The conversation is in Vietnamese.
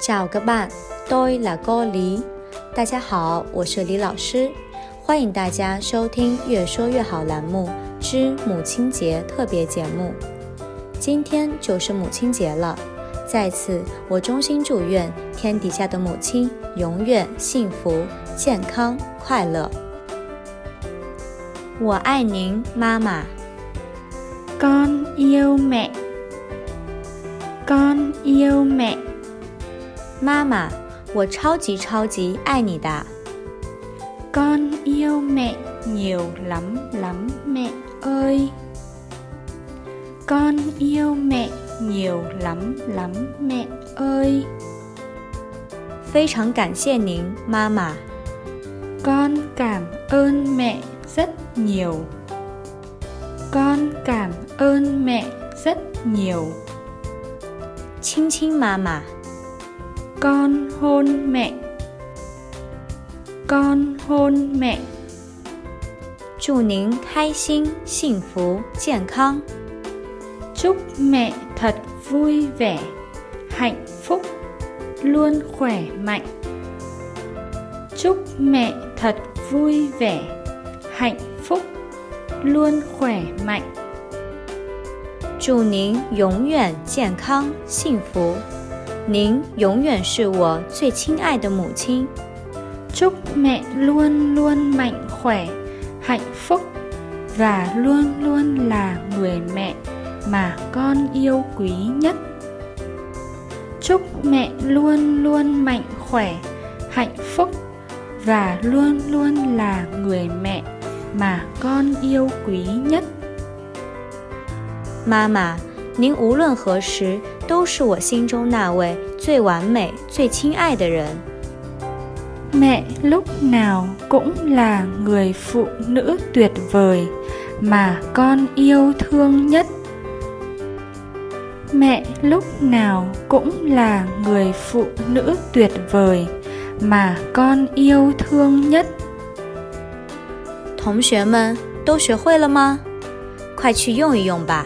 Chào các bạn, tôi。大家好，我是李老师，欢迎大家收听《越说越好》栏目之母亲节特别节目。今天就是母亲节了，在此我衷心祝愿天底下的母亲永远幸福、健康、快乐。我爱您，妈妈。Con yêu mẹ. Con yêu mẹ. 妈妈，我超级超级爱你的。 Con yêu mẹ nhiều lắm lắm mẹ ơi. Con yêu mẹ nhiều lắm lắm mẹ ơi. 非常感谢您，妈妈。 Con cảm ơn mẹ rất nhiều. Con cảm ơn mẹ rất nhiều. 亲亲妈妈， Con hôn mẹ. Con hôn mẹ. 祝您开心、幸福、健康。 Chúc mẹ thật vui vẻ, hạnh phúc, luôn khỏe mạnh. Chúc mẹ thật vui vẻ, hạnh phúc, luôn khỏe mạnh. 祝您永远健康、幸福。 您永远是我最亲爱的母亲。 Chúc mẹ luôn luôn mạnh khỏe, hạnh phúc và luôn luôn là người mẹ mà con yêu quý nhất. Chúc mẹ luôn luôn mạnh khỏe, hạnh phúc và luôn luôn là người mẹ mà con yêu quý nhất. 妈妈，您无论何时 都是我心中那位最完美、最亲爱的人。 Mẹ lúc nào cũng là người phụ nữ tuyệt vời mà con yêu thương nhất. Mẹ lúc nào cũng là người phụ nữ tuyệt vời mà con yêu thương nhất. 同学们都学会了吗？快去用一用吧。